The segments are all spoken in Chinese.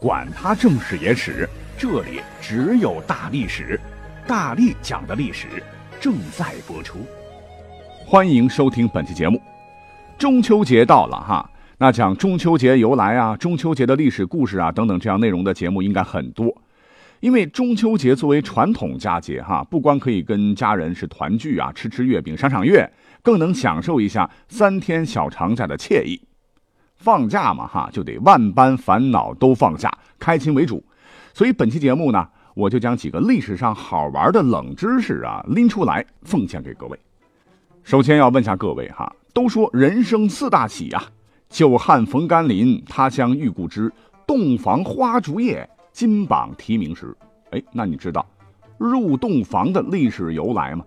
管他正史野史。这里只有大历史，大力讲的历史正在播出，欢迎收听本期节目。中秋节到了哈，那讲中秋节由来啊，中秋节的历史故事啊等等这样内容的节目应该很多。因为中秋节作为传统佳节哈，不光可以跟家人是团聚啊，吃吃月饼、赏赏月，更能享受一下三天小长假的惬意。放假嘛哈，就得万般烦恼都放下，开心为主。所以本期节目呢，我就将几个历史上好玩的冷知识啊拎出来奉献给各位。首先要问下各位哈，都说人生四大喜呀，久旱逢甘霖，他乡遇故知，洞房花烛夜，金榜题名时。哎，那你知道入洞房的历史由来吗？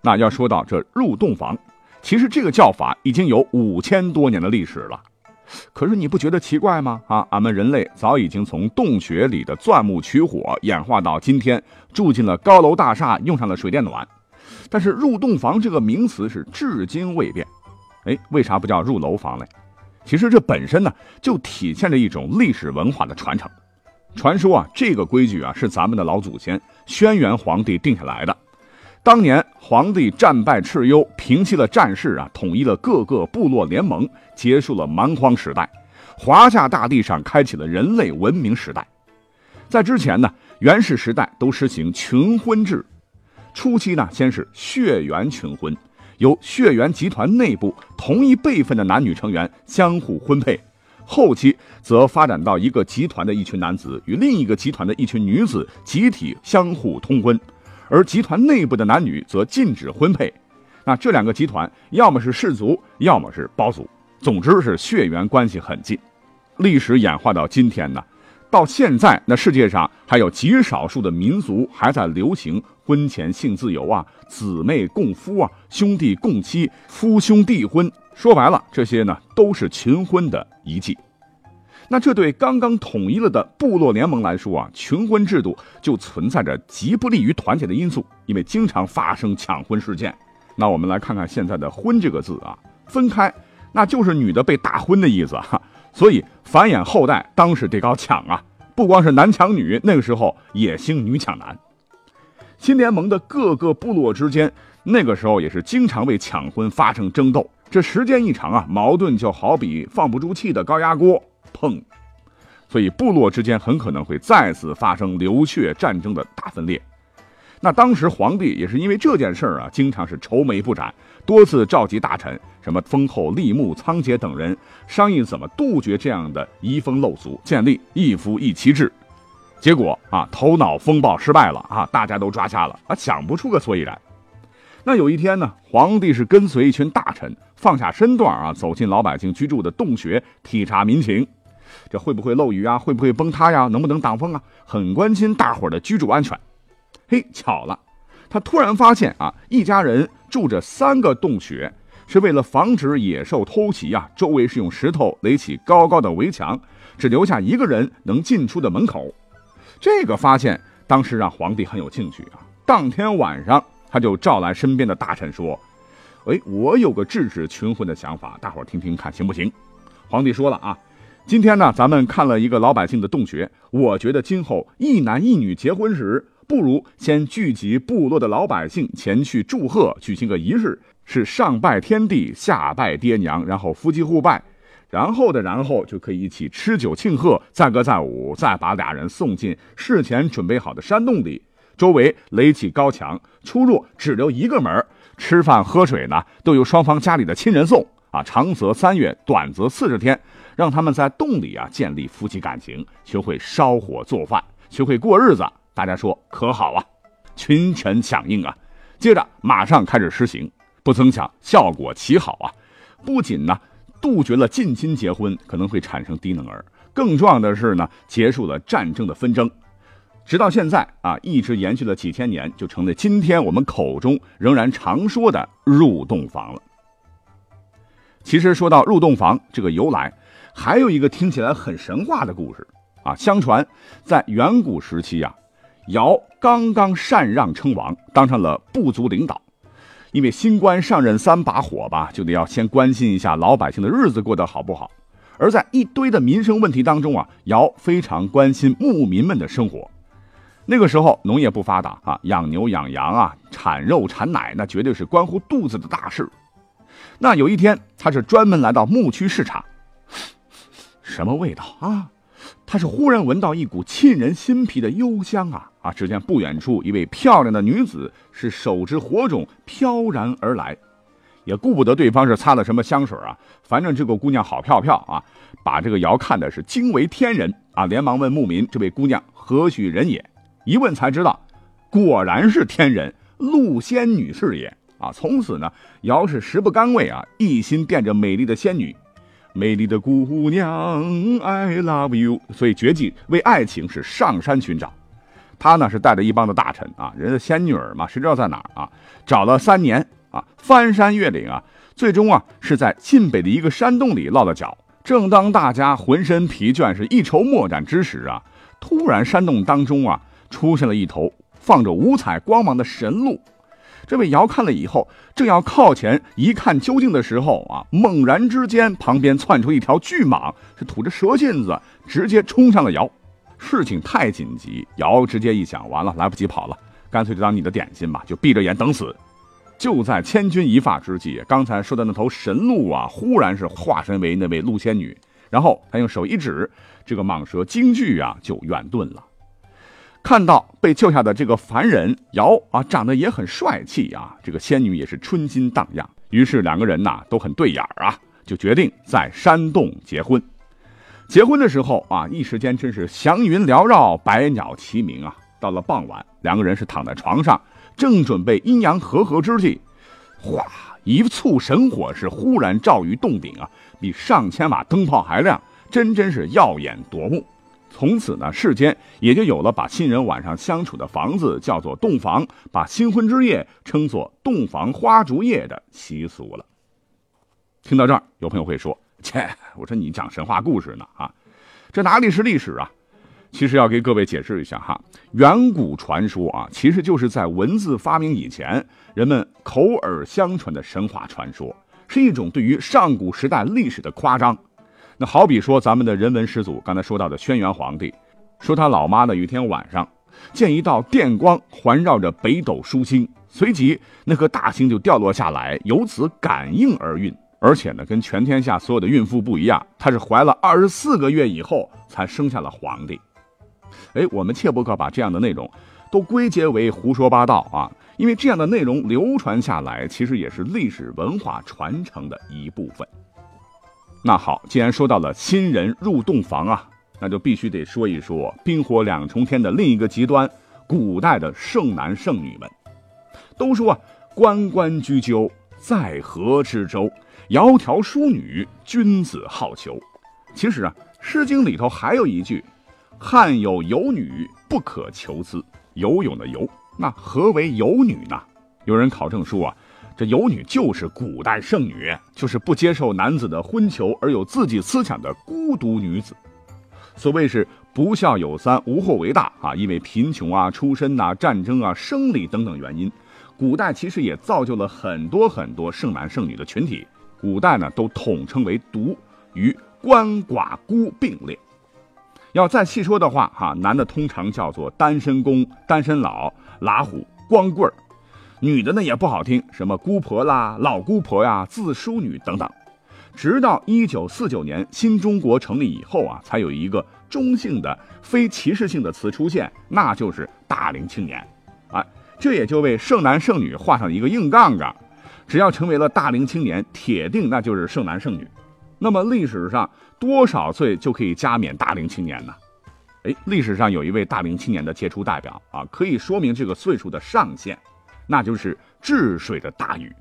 那要说到这入洞房，其实这个叫法已经有五千多年的历史了。可是你不觉得奇怪吗？啊，俺们人类早已经从洞穴里的钻木取火，演化到今天住进了高楼大厦，用上了水电暖。但是入洞房这个名词是至今未变。哎，为啥不叫入楼房嘞？其实这本身呢，就体现着一种历史文化的传承。传说啊，这个规矩啊，是咱们的老祖先轩辕皇帝定下来的。当年皇帝战败蚩尤，平息了战事啊，统一了各个部落联盟，结束了蛮荒时代，华夏大地上开启了人类文明时代。在之前呢，原始时代都实行群婚制，初期呢，先是血缘群婚，由血缘集团内部同一辈分的男女成员相互婚配，后期则发展到一个集团的一群男子与另一个集团的一群女子集体相互通婚。而集团内部的男女则禁止婚配，那这两个集团要么是氏族，要么是胞族，总之是血缘关系很近。历史演化到今天呢，到现在那世界上还有极少数的民族还在流行婚前性自由啊、姊妹共夫啊、兄弟共妻、夫兄弟婚。说白了，这些呢都是群婚的遗迹。那这对刚刚统一了的部落联盟来说啊，群婚制度就存在着极不利于团结的因素，因为经常发生抢婚事件。那我们来看看现在的“婚”这个字啊，分开，那就是女的被大婚的意思哈。所以繁衍后代当时得搞抢啊，不光是男抢女，那个时候也兴女抢男。新联盟的各个部落之间，那个时候也是经常为抢婚发生争斗。这时间一长啊，矛盾就好比放不住气的高压锅。碰，所以部落之间很可能会再次发生流血战争的大分裂。那当时皇帝也是因为这件事儿啊，经常是愁眉不展，多次召集大臣，什么封后、立木、仓颉等人商议怎么杜绝这样的遗风陋俗，建立一夫一妻制。结果啊，头脑风暴失败了啊，大家都抓瞎了啊，想不出个所以然。那有一天呢，皇帝是跟随一群大臣放下身段啊，走进老百姓居住的洞穴，体察民情。这会不会漏雨啊？会不会崩塌呀？能不能挡风啊？很关心大伙儿的居住安全。嘿，巧了，他突然发现啊，一家人住着三个洞穴，是为了防止野兽偷袭啊。周围是用石头垒起高高的围墙，只留下一个人能进出的门口。这个发现当时让皇帝很有兴趣啊。当天晚上，他就召来身边的大臣说：“哎，我有个制止群婚的想法，大伙儿听听看行不行？”皇帝说了啊。今天呢，咱们看了一个老百姓的洞穴，我觉得今后一男一女结婚时，不如先聚集部落的老百姓前去祝贺，举行个仪式，是上拜天地，下拜爹娘，然后夫妻互拜，然后的然后就可以一起吃酒庆贺，载歌载舞，再把俩人送进事前准备好的山洞里，周围垒起高墙，出入只留一个门，吃饭喝水呢都由双方家里的亲人送。啊，长则三月，短则四十天，让他们在洞里啊建立夫妻感情，学会烧火做饭，学会过日子。大家说可好啊？群臣响应啊。接着马上开始实行，不曾想效果奇好啊！不仅呢杜绝了近亲结婚可能会产生低能儿，更重要的是呢结束了战争的纷争。直到现在啊，一直延续了几千年，就成了今天我们口中仍然常说的入洞房了。其实说到入洞房这个由来，还有一个听起来很神话的故事啊。相传在远古时期呀，尧刚刚禅让称王，当上了部族领导。因为新官上任三把火吧，就得要先关心一下老百姓的日子过得好不好。而在一堆的民生问题当中啊，尧非常关心牧民们的生活。那个时候农业不发达啊，养牛养羊啊，产肉产奶，那绝对是关乎肚子的大事。那有一天，他是专门来到牧区视察，什么味道啊？他是忽然闻到一股沁人心脾的幽香啊啊！只见不远处一位漂亮的女子是手持火种飘然而来，也顾不得对方是擦了什么香水啊，反正这个姑娘好漂漂啊，把这个瑶看的是惊为天人啊，连忙问牧民：“这位姑娘何许人也？”一问才知道，果然是天人陆仙女是也啊！从此呢，瑶是食不甘味啊，一心惦着美丽的仙女。美丽的姑娘，I love you。所以绝技为爱情是上山寻找。他呢是带着一帮的大臣啊，人家仙女儿嘛，谁知道在哪儿啊？找了三年啊，翻山越岭啊，最终啊是在晋北的一个山洞里落了脚。正当大家浑身疲倦，是一筹莫展之时啊，突然山洞当中啊出现了一头放着五彩光芒的神鹿。这位尧看了以后，正要靠前一看究竟的时候啊，猛然之间，旁边窜出一条巨蟒，是吐着蛇信子，直接冲向了尧。事情太紧急，尧直接一想，完了，来不及跑了，干脆就当你的点心吧，就闭着眼等死。就在千钧一发之际，刚才说的那头神鹿啊，忽然是化身为那位鹿仙女，然后他用手一指，这个蟒蛇惊惧啊，就远遁了。看到被救下的这个凡人尧啊，长得也很帅气啊，这个仙女也是春心荡漾，于是两个人呐都很对眼儿啊，就决定在山洞结婚。结婚的时候啊，一时间真是祥云缭绕，百鸟齐鸣啊。到了傍晚，两个人是躺在床上，正准备阴阳和合之际，哗，一簇神火是忽然照于洞顶啊，比上千瓦灯泡还亮，真真是耀眼夺目。从此呢，世间也就有了把新人晚上相处的房子叫做洞房，把新婚之夜称作洞房花烛夜的习俗了。听到这儿，有朋友会说：“切，我说你讲神话故事呢啊，这哪里是历史啊？”其实要给各位解释一下哈，远古传说啊，其实就是在文字发明以前，人们口耳相传的神话传说，是一种对于上古时代历史的夸张。那好比说，咱们的人文始祖刚才说到的轩辕皇帝，说他老妈呢，有一天晚上见一道电光环绕着北斗疏星，随即那颗大星就掉落下来，由此感应而孕。而且呢，跟全天下所有的孕妇不一样，她是怀了二十四个月以后才生下了皇帝。哎，我们切不可把这样的内容都归结为胡说八道啊，因为这样的内容流传下来，其实也是历史文化传承的一部分。那好，既然说到了新人入洞房啊，那就必须得说一说冰火两重天的另一个极端——古代的剩男剩女们。都说啊，关关雎鸠，在河之洲，窈窕淑女，君子好逑。其实啊，《诗经》里头还有一句：“汉有游女，不可求兹。”游泳的游，那何为游女呢？有人考证说啊。这游女就是古代剩女，就是不接受男子的婚求而有自己思想的孤独女子。所谓是不孝有三，无后为大啊！因为贫穷啊、出身呐、战争啊、生理等等原因，古代其实也造就了很多很多剩男剩女的群体。古代呢，都统称为独，与鳏寡孤并列。要再细说的话，哈，男的通常叫做单身公、单身老、拉虎、光棍儿。女的呢也不好听，什么姑婆啦、老姑婆呀、自淑女等等。直到一九四九年新中国成立以后啊，才有一个中性的、非歧视性的词出现，那就是大龄青年。啊，这也就为剩男剩女画上一个硬杠杠。只要成为了大龄青年，铁定那就是剩男剩女。那么历史上多少岁就可以加冕大龄青年呢？哎，历史上有一位大龄青年的杰出代表啊，可以说明这个岁数的上限。那就是治水的大禹。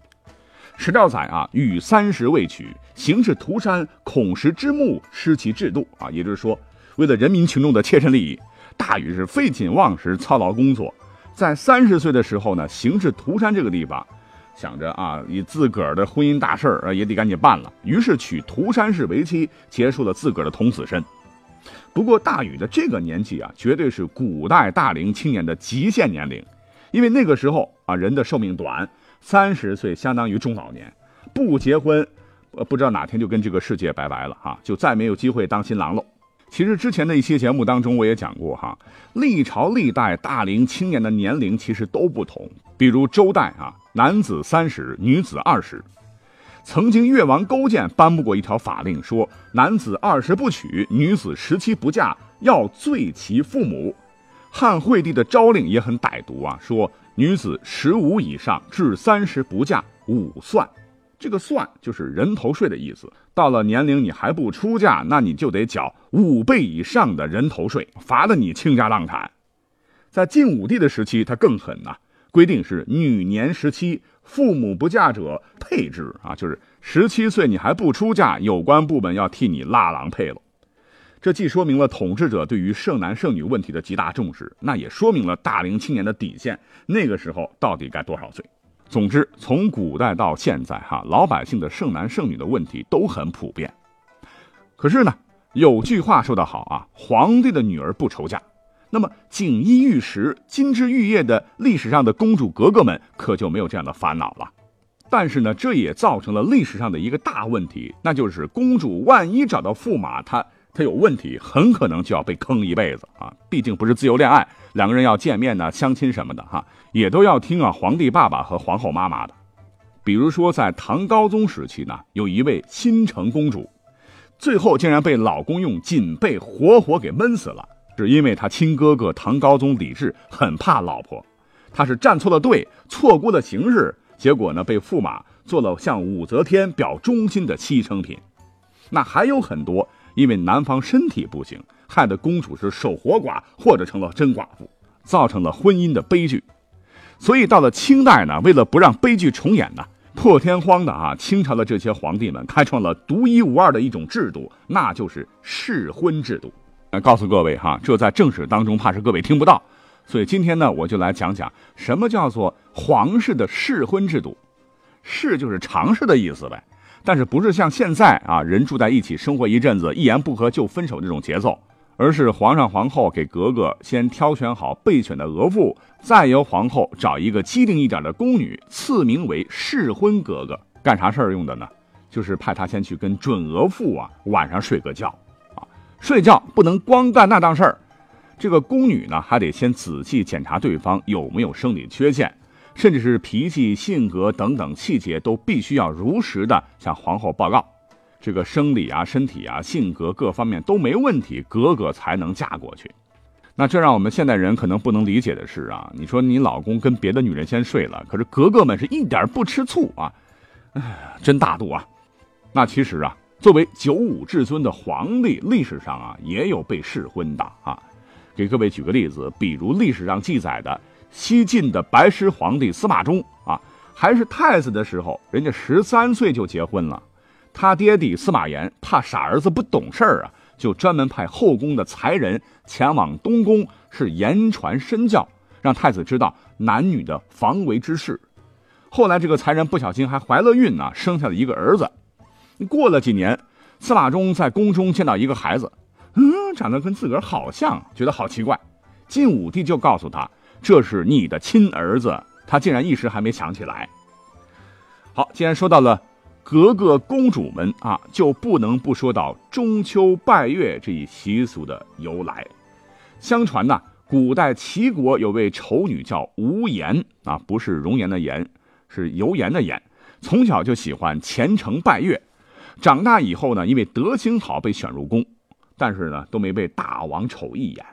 史料载啊，禹三十未娶，行至涂山，恐石之墓，失其制度啊。也就是说，为了人民群众的切身利益，大禹是废寝忘食，操劳工作，在三十岁的时候呢，行至涂山这个地方，想着啊，以自个儿的婚姻大事儿也得赶紧办了，于是娶涂山氏为妻，结束了自个儿的童子身。不过大禹的这个年纪啊，绝对是古代大龄青年的极限年龄，因为那个时候啊，人的寿命短，三十岁相当于中老年，不结婚，呃，不知道哪天就跟这个世界拜拜了哈，就再没有机会当新郎喽。其实之前的一些节目当中，我也讲过哈，历朝历代大龄青年的年龄其实都不同。比如周代啊，男子三十，女子二十。曾经越王勾践颁布过一条法令，说男子二十不娶，女子十七不嫁，要罪其父母。汉惠帝的诏令也很歹毒啊，说女子十五以上至三十不嫁，五算。这个算就是人头税的意思。到了年龄你还不出嫁，那你就得缴五倍以上的人头税，罚得你倾家荡产。在晋武帝的时期，他更狠呐，规定是女年十七，父母不嫁者配之啊，就是十七岁你还不出嫁，有关部门要替你拉郎配了。这既说明了统治者对于剩男剩女问题的极大重视，那也说明了大龄青年的底线，那个时候到底该多少岁？总之，从古代到现在，哈，老百姓的剩男剩女的问题都很普遍。可是呢，有句话说得好啊，皇帝的女儿不愁嫁。那么，锦衣玉食、金枝玉叶的历史上的公主格格们，可就没有这样的烦恼了。但是呢，这也造成了历史上的一个大问题，那就是公主万一找到驸马，她。他有问题，很可能就要被坑一辈子啊！毕竟不是自由恋爱，两个人要见面呢、相亲什么的哈，也都要听啊皇帝爸爸和皇后妈妈的。比如说，在唐高宗时期呢，有一位新城公主，最后竟然被老公用锦被活活给闷死了，是因为他亲哥哥唐高宗李治很怕老婆，他是站错了队，错估了形势，结果呢被驸马做了向武则天表忠心的牺牲品。那还有很多。因为男方身体不行，害得公主是守活寡或者成了真寡妇，造成了婚姻的悲剧。所以到了清代呢，为了不让悲剧重演呢，破天荒的啊，清朝的这些皇帝们开创了独一无二的一种制度，那就是试婚制度。那告诉各位哈，这在正史当中怕是各位听不到，所以今天呢，我就来讲讲什么叫做皇室的试婚制度。试就是尝试的意思呗。但是不是像现在啊，人住在一起生活一阵子，一言不合就分手这种节奏，而是皇上皇后给格格先挑选好备选的额驸，再由皇后找一个机灵一点的宫女，赐名为试婚格格。干啥事儿用的呢？就是派她先去跟准额驸啊晚上睡个觉，啊，睡觉不能光干那档事儿，这个宫女呢还得先仔细检查对方有没有生理缺陷。甚至是脾气、性格等等细节都必须要如实的向皇后报告，这个生理啊、身体啊、性格各方面都没问题，格格才能嫁过去。那这让我们现代人可能不能理解的是啊，你说你老公跟别的女人先睡了，可是格格们是一点不吃醋啊，哎，真大度啊。那其实啊，作为九五至尊的皇帝，历史上啊也有被试婚的啊。给各位举个例子，比如历史上记载的。西晋的白狮皇帝司马衷啊，还是太子的时候，人家十三岁就结婚了。他爹地司马炎怕傻儿子不懂事儿啊，就专门派后宫的才人前往东宫，是言传身教，让太子知道男女的防为之事。后来这个才人不小心还怀了孕呢，生下了一个儿子。过了几年，司马衷在宫中见到一个孩子，嗯，长得跟自个儿好像，觉得好奇怪。晋武帝就告诉他。这是你的亲儿子，他竟然一时还没想起来。好，既然说到了格格公主们啊，就不能不说到中秋拜月这一习俗的由来。相传呢，古代齐国有位丑女叫无颜啊，不是容颜的颜，是油盐的盐。从小就喜欢虔诚拜月，长大以后呢，因为德行好被选入宫，但是呢，都没被大王瞅一眼。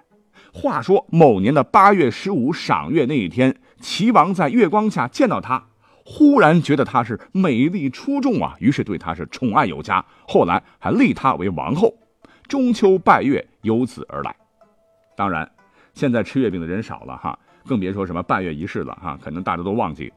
话说某年的八月十五赏月那一天，齐王在月光下见到她，忽然觉得她是美丽出众啊，于是对她是宠爱有加。后来还立她为王后，中秋拜月由此而来。当然，现在吃月饼的人少了哈，更别说什么拜月仪式了哈，可能大家都忘记。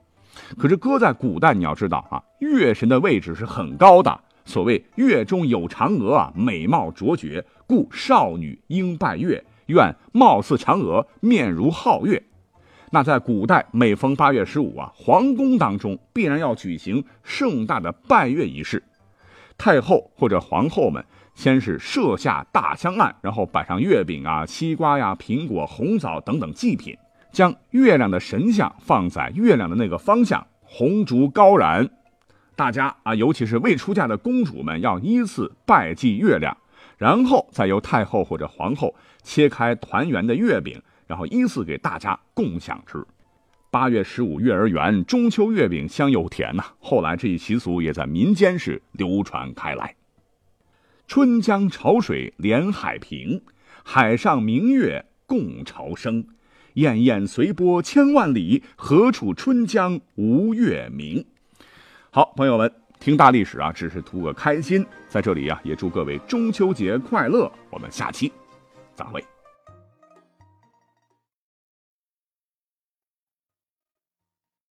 可是搁在古代，你要知道啊，月神的位置是很高的。所谓月中有嫦娥啊，美貌卓绝，故少女应拜月。愿貌似嫦娥，面如皓月。那在古代，每逢八月十五啊，皇宫当中必然要举行盛大的拜月仪式。太后或者皇后们先是设下大香案，然后摆上月饼啊、西瓜呀、苹果、红枣等等祭品，将月亮的神像放在月亮的那个方向，红烛高燃。大家啊，尤其是未出嫁的公主们，要依次拜祭月亮，然后再由太后或者皇后切开团圆的月饼。然后依次给大家共享吃。八月十五月儿圆，中秋月饼香又甜呐。后来这一习俗也在民间是流传开来。春江潮水连海平，海上明月共潮生。滟滟随波千万里，何处春江无月明？好，朋友们，听大历史啊，只是图个开心。在这里呀，也祝各位中秋节快乐。我们下期再会。